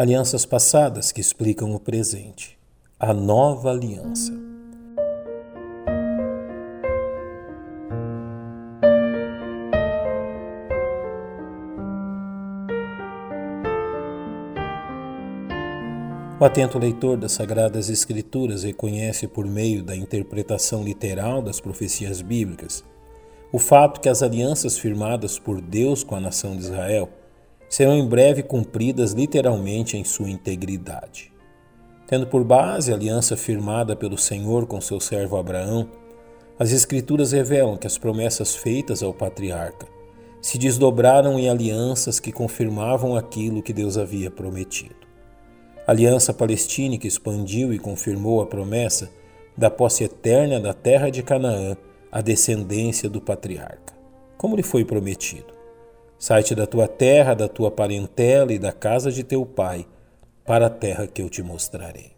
Alianças passadas que explicam o presente. A nova aliança. O atento leitor das Sagradas Escrituras reconhece, por meio da interpretação literal das profecias bíblicas, o fato que as alianças firmadas por Deus com a nação de Israel serão em breve cumpridas literalmente em sua integridade. Tendo por base a aliança firmada pelo Senhor com seu servo Abraão, as Escrituras revelam que as promessas feitas ao patriarca se desdobraram em alianças que confirmavam aquilo que Deus havia prometido. A aliança palestínica expandiu e confirmou a promessa da posse eterna da terra de Canaã à descendência do patriarca, como lhe foi prometido. Sai-te da tua terra, da tua parentela e da casa de teu pai, para a terra que eu te mostrarei.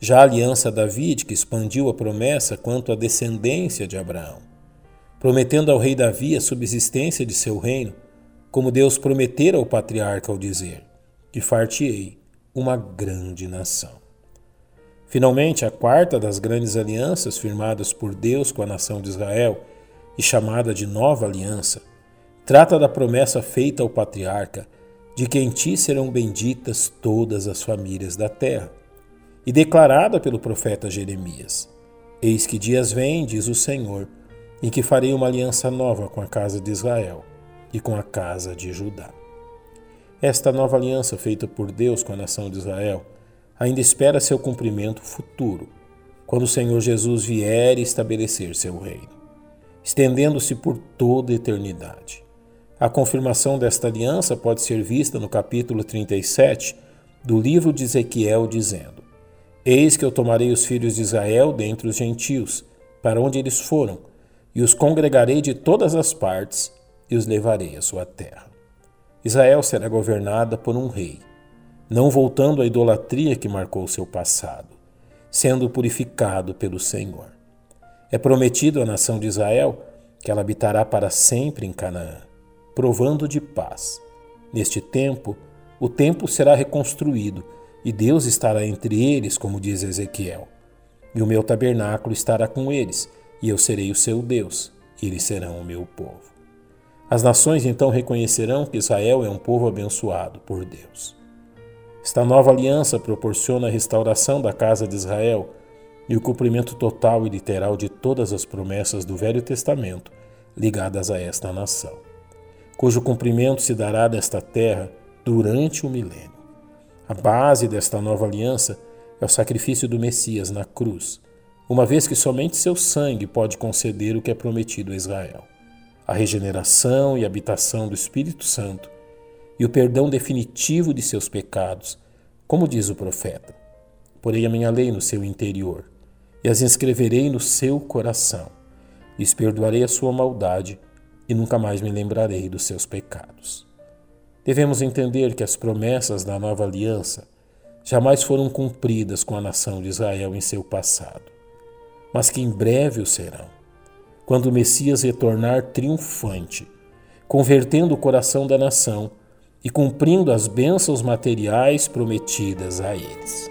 Já a aliança davídica expandiu a promessa quanto à descendência de Abraão, prometendo ao rei Davi a subsistência de seu reino, como Deus prometera ao patriarca ao dizer: Que far-te-ei uma grande nação. Finalmente, a quarta das grandes alianças firmadas por Deus com a nação de Israel e chamada de Nova Aliança, trata da promessa feita ao patriarca de que em ti serão benditas todas as famílias da terra, e declarada pelo profeta Jeremias: Eis que dias vêm, diz o Senhor, em que farei uma aliança nova com a casa de Israel e com a casa de Judá. Esta nova aliança feita por Deus com a nação de Israel ainda espera seu cumprimento futuro, quando o Senhor Jesus vier e estabelecer seu reino, estendendo-se por toda a eternidade. A confirmação desta aliança pode ser vista no capítulo 37 do livro de Ezequiel, dizendo: Eis que eu tomarei os filhos de Israel dentre os gentios, para onde eles foram, e os congregarei de todas as partes e os levarei à sua terra. Israel será governada por um rei, não voltando à idolatria que marcou seu passado, sendo purificado pelo Senhor. É prometido à nação de Israel que ela habitará para sempre em Canaã, provando de paz. Neste tempo, o templo será reconstruído e Deus estará entre eles, como diz Ezequiel. E o meu tabernáculo estará com eles, e eu serei o seu Deus, e eles serão o meu povo. As nações então reconhecerão que Israel é um povo abençoado por Deus. Esta nova aliança proporciona a restauração da casa de Israel e o cumprimento total e literal de todas as promessas do Velho Testamento ligadas a esta nação, cujo cumprimento se dará nesta terra durante o milênio. A base desta nova aliança é o sacrifício do Messias na cruz, uma vez que somente seu sangue pode conceder o que é prometido a Israel a regeneração e habitação do Espírito Santo e o perdão definitivo de seus pecados, como diz o profeta. Porei a minha lei no seu interior e as inscreverei no seu coração. Lhes perdoarei a sua maldade e nunca mais me lembrarei dos seus pecados. Devemos entender que as promessas da nova aliança jamais foram cumpridas com a nação de Israel em seu passado, mas que em breve o serão quando o Messias retornar triunfante, convertendo o coração da nação e cumprindo as bênçãos materiais prometidas a eles.